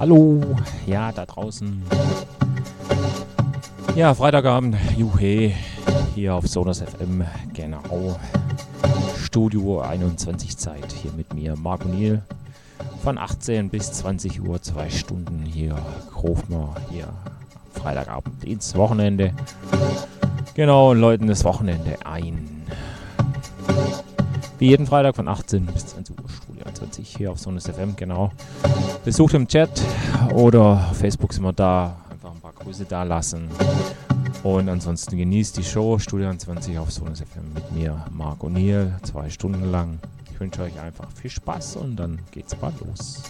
Hallo, ja, da draußen. Ja, Freitagabend, juhe, hier auf Sonos FM, genau. Studio 21 Zeit, hier mit mir, Marc O'Neill. Von 18 bis 20 Uhr, zwei Stunden hier, wir hier Freitagabend ins Wochenende. Genau, und läuten das Wochenende ein. Wie jeden Freitag von 18 bis 20 Uhr, Studio 21 hier auf Sonos FM, genau. Besucht im Chat oder auf Facebook sind wir da. Einfach ein paar Grüße da lassen. Und ansonsten genießt die Show Studio 20 auf Sonus FM mit mir, Marc O'Neill, zwei Stunden lang. Ich wünsche euch einfach viel Spaß und dann geht's mal los.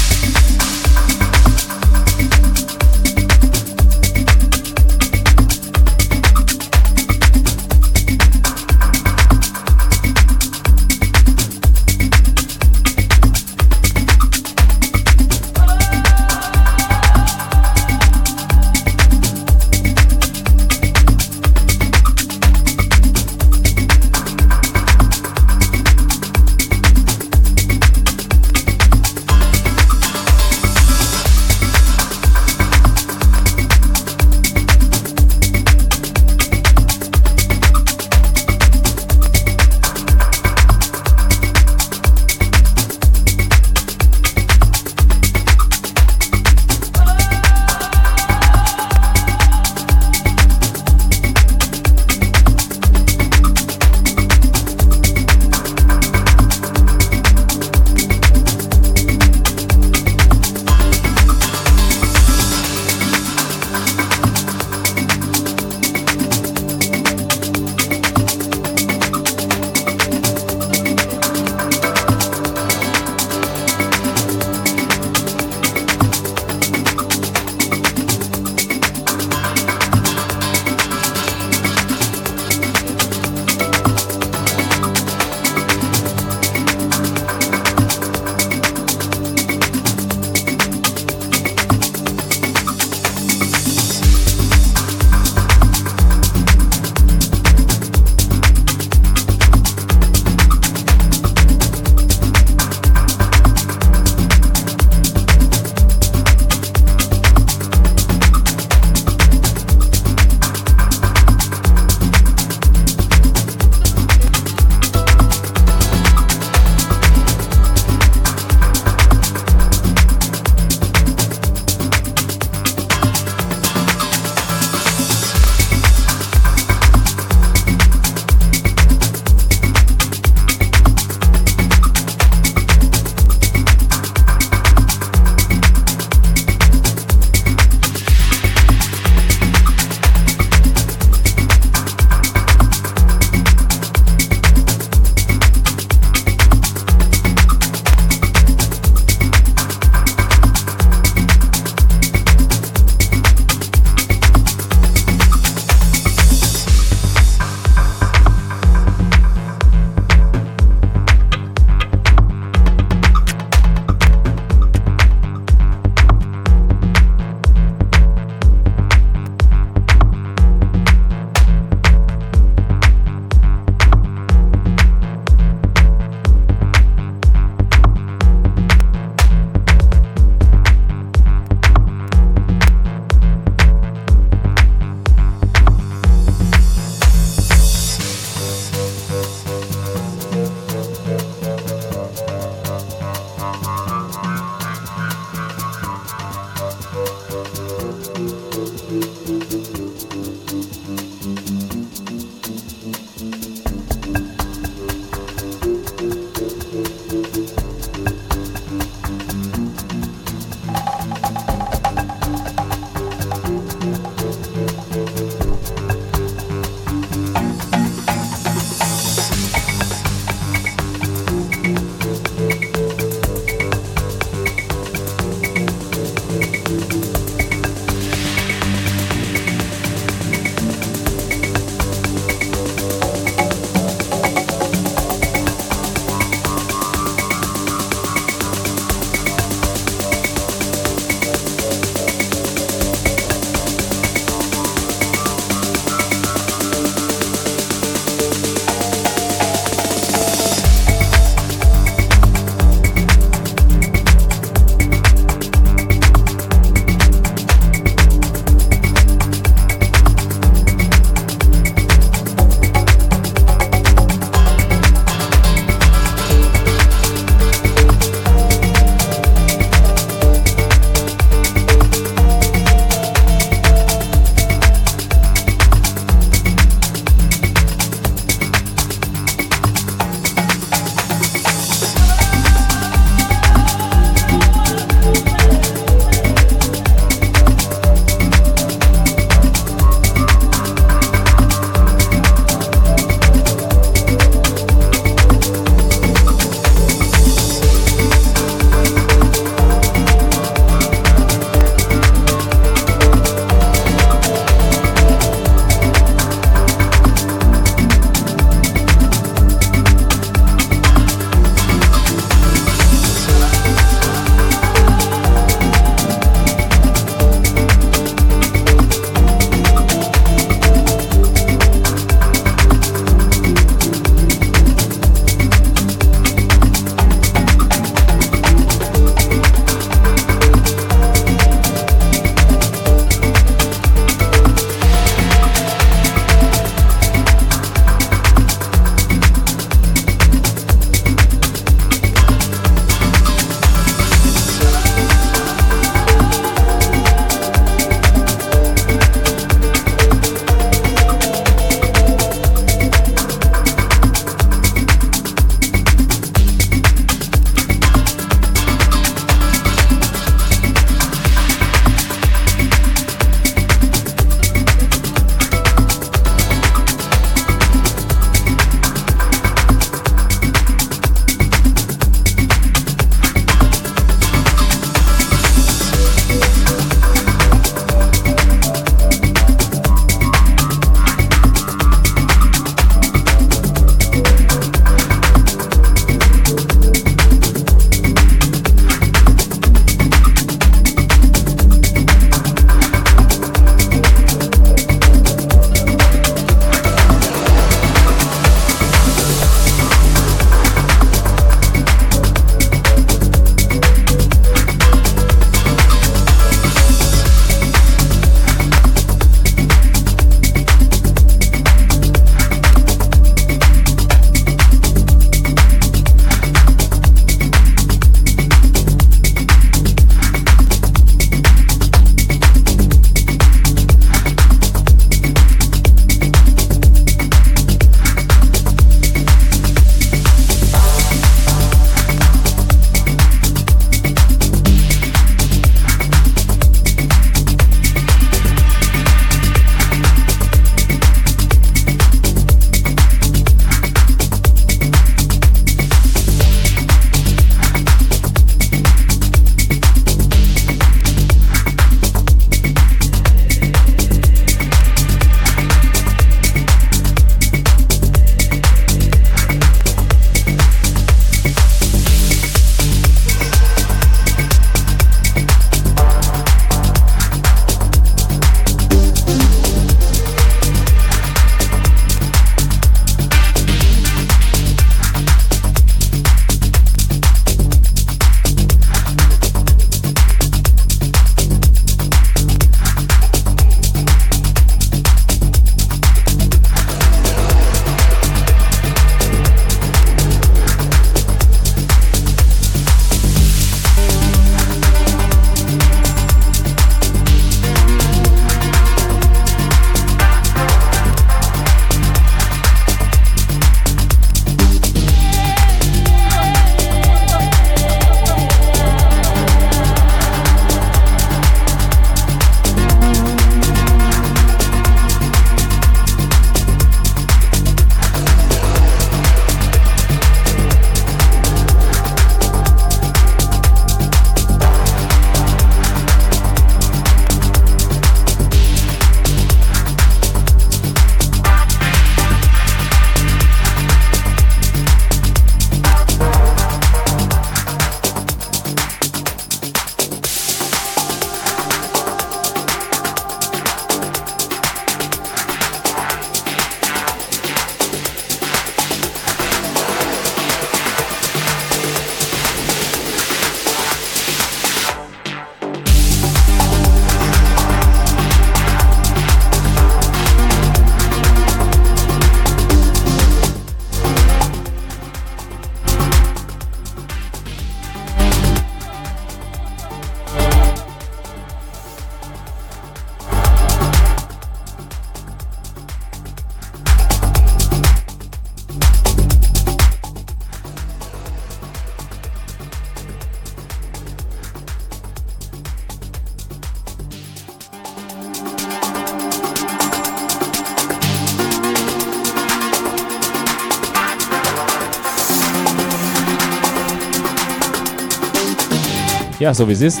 Ja, so wie es ist.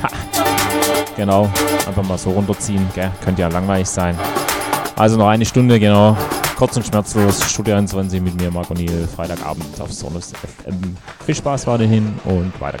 Ha. Genau, einfach mal so runterziehen, gell? könnte ja langweilig sein. Also noch eine Stunde, genau. Kurz und schmerzlos, Studio 21 mit mir, Marco Niel, Freitagabend auf Sonus FM. Viel Spaß weiterhin und weiter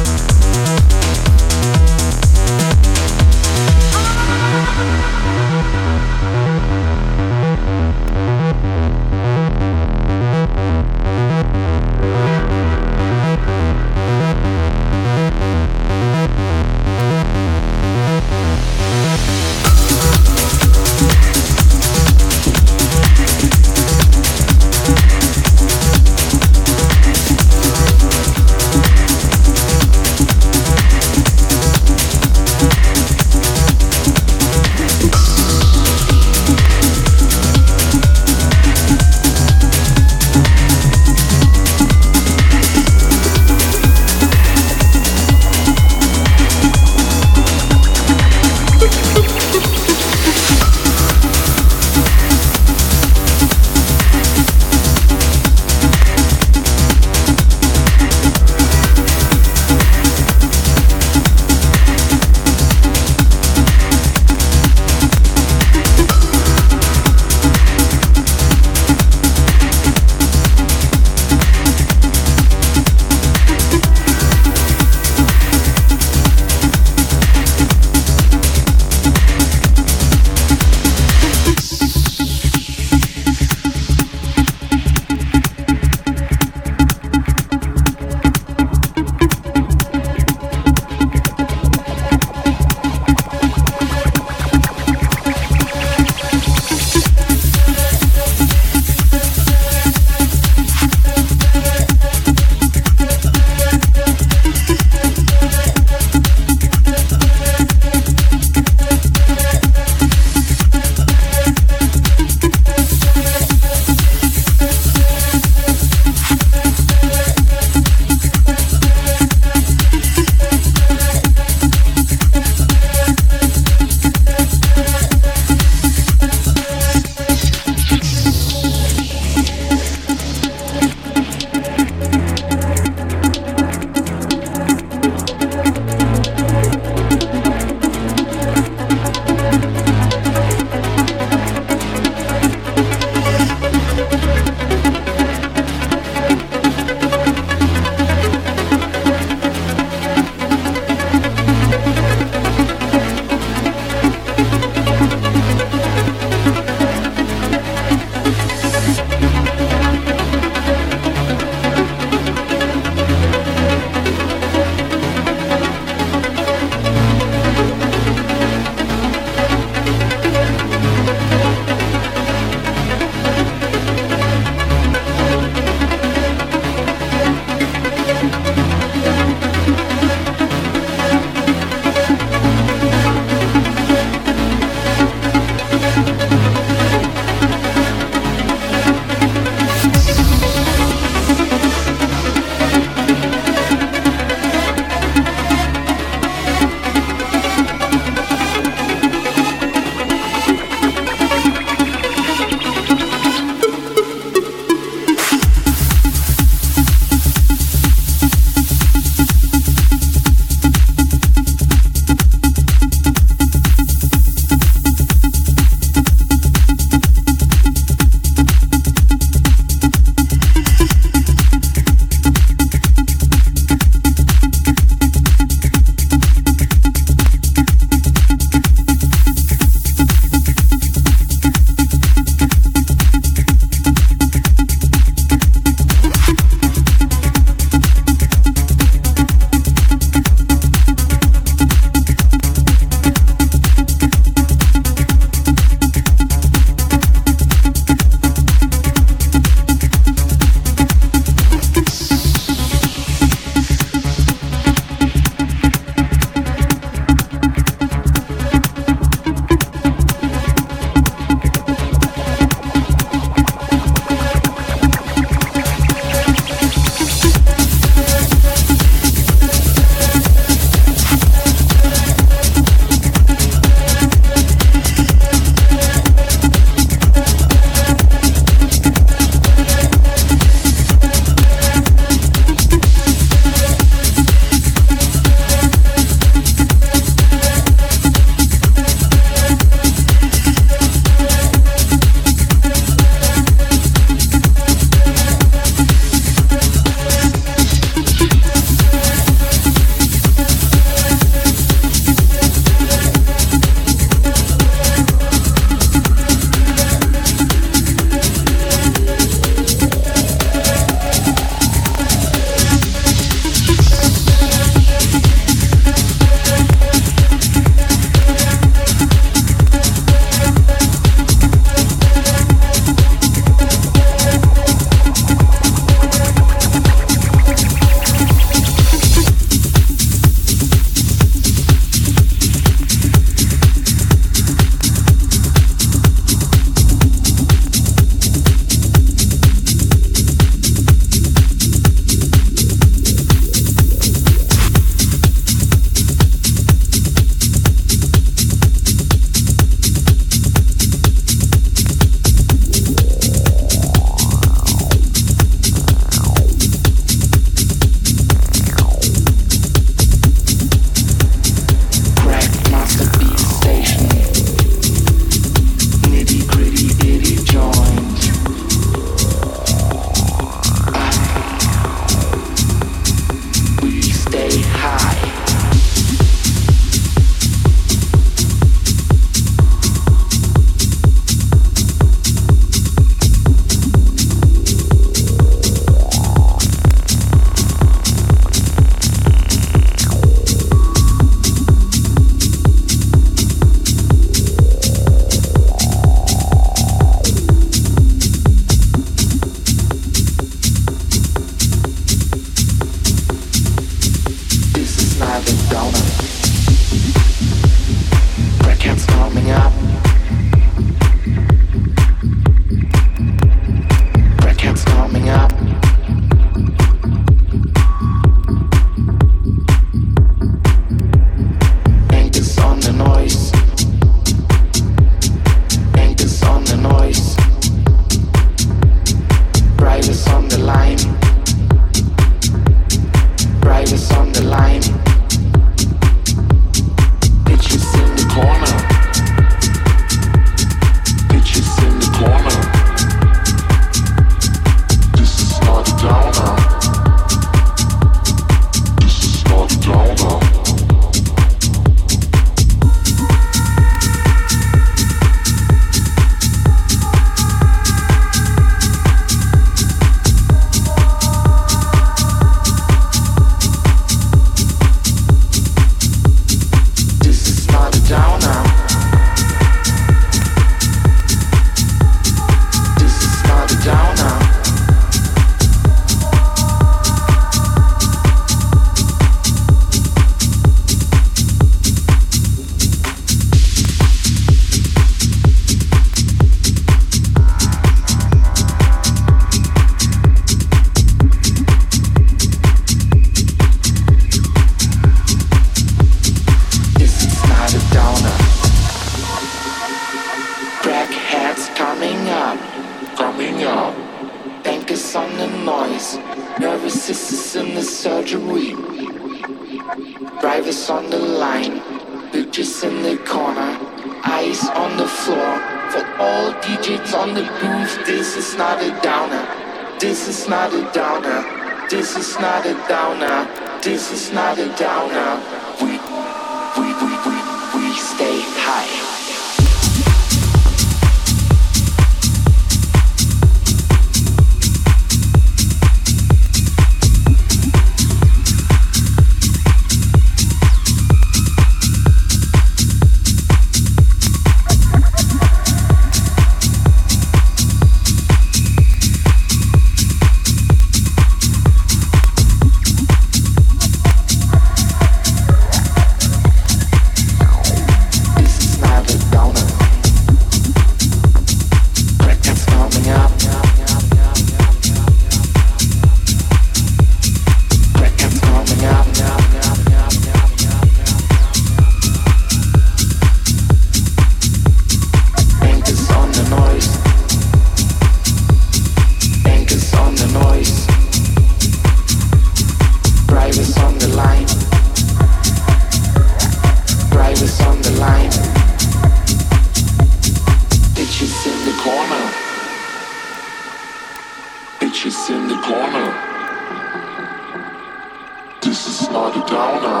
This is not a downer.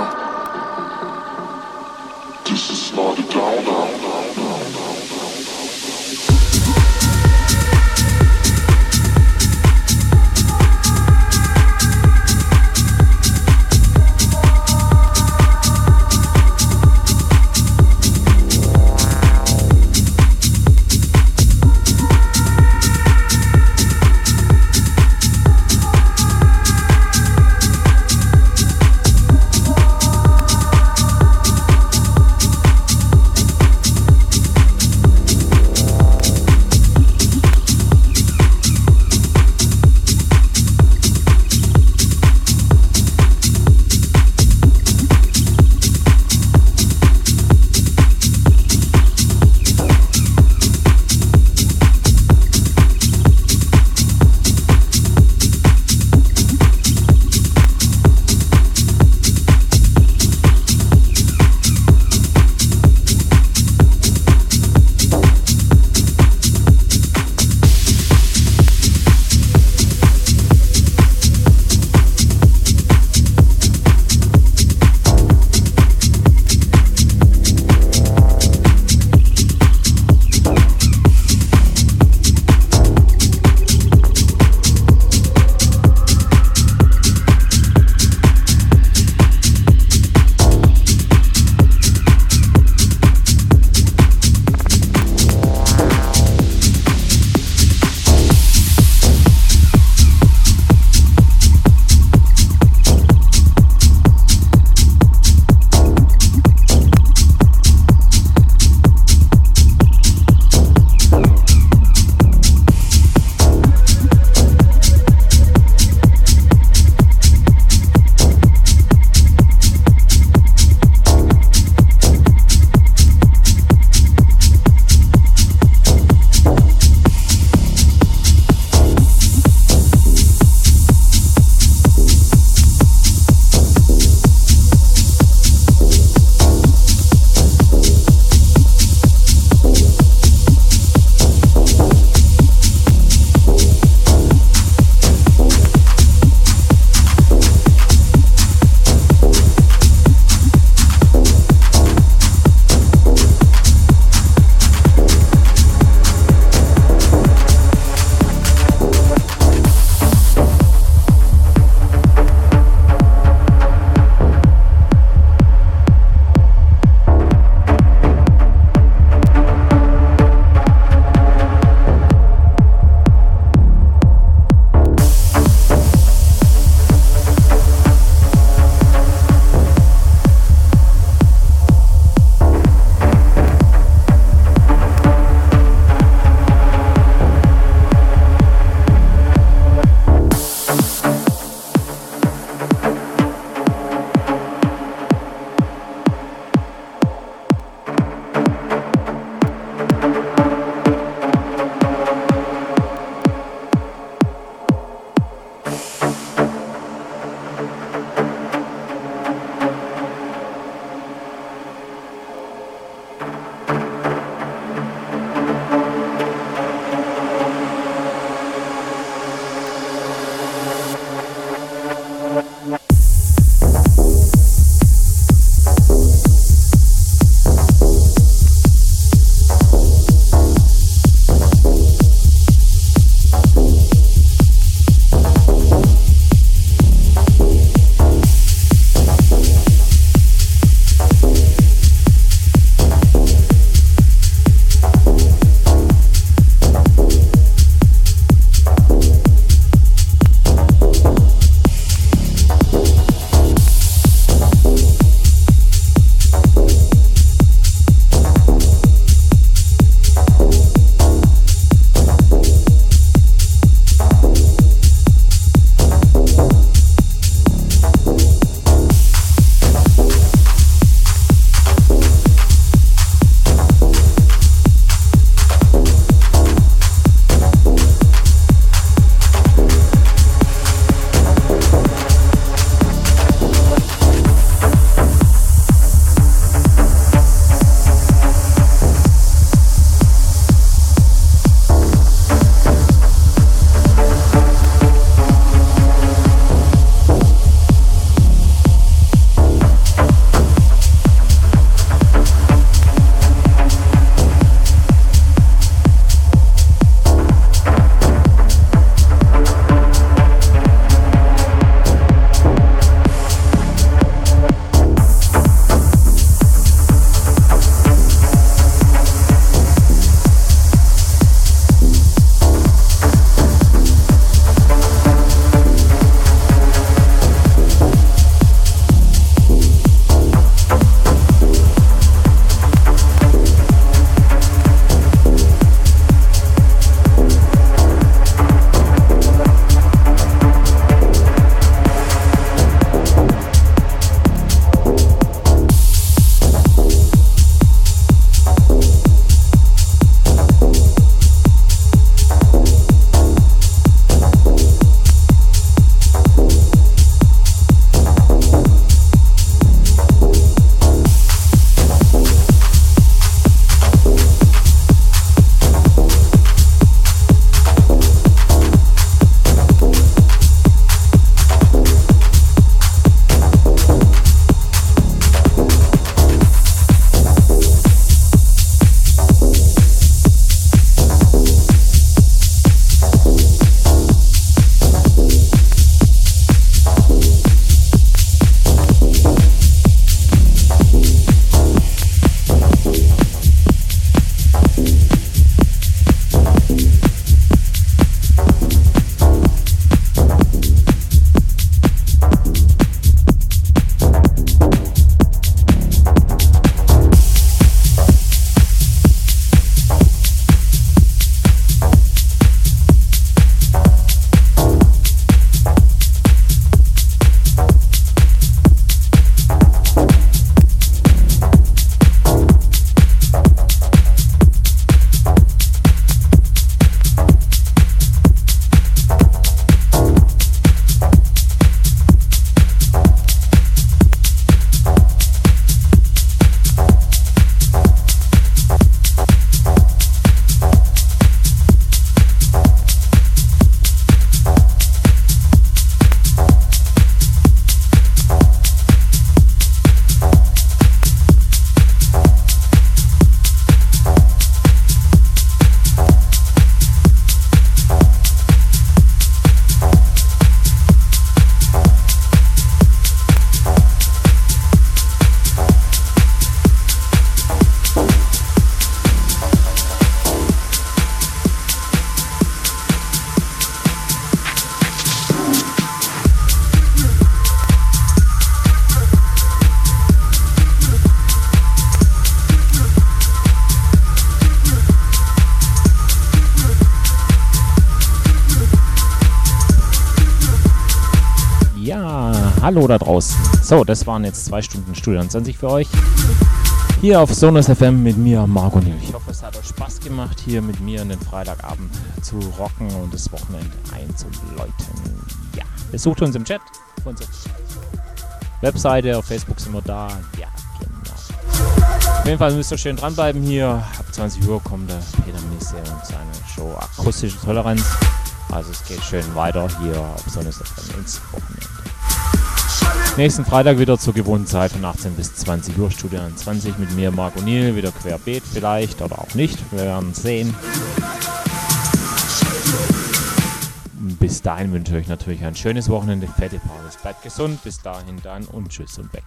This is not a downer. Hallo da draußen. So, das waren jetzt zwei Stunden Studio 20 für euch. Hier auf Sonus FM mit mir, Marco Niel. Ich hoffe, es hat euch Spaß gemacht, hier mit mir den Freitagabend zu rocken und das Wochenende einzuläuten. Ja, besucht uns im Chat auf unserer Webseite, auf Facebook sind wir da. Ja, genau. Auf jeden Fall müsst ihr schön dranbleiben hier. Ab 20 Uhr kommt der Peter Misse und seine Show Akustische Toleranz. Also es geht schön weiter hier auf Sonne ins Wochenende. Nächsten Freitag wieder zur gewohnten Zeit von 18 bis 20 Uhr, Studio 20 mit mir, Marc O'Neill, wieder querbeet vielleicht oder auch nicht. Wir werden sehen. Bis dahin wünsche ich euch natürlich ein schönes Wochenende, fette Partys. Bleibt gesund, bis dahin dann und tschüss und weg.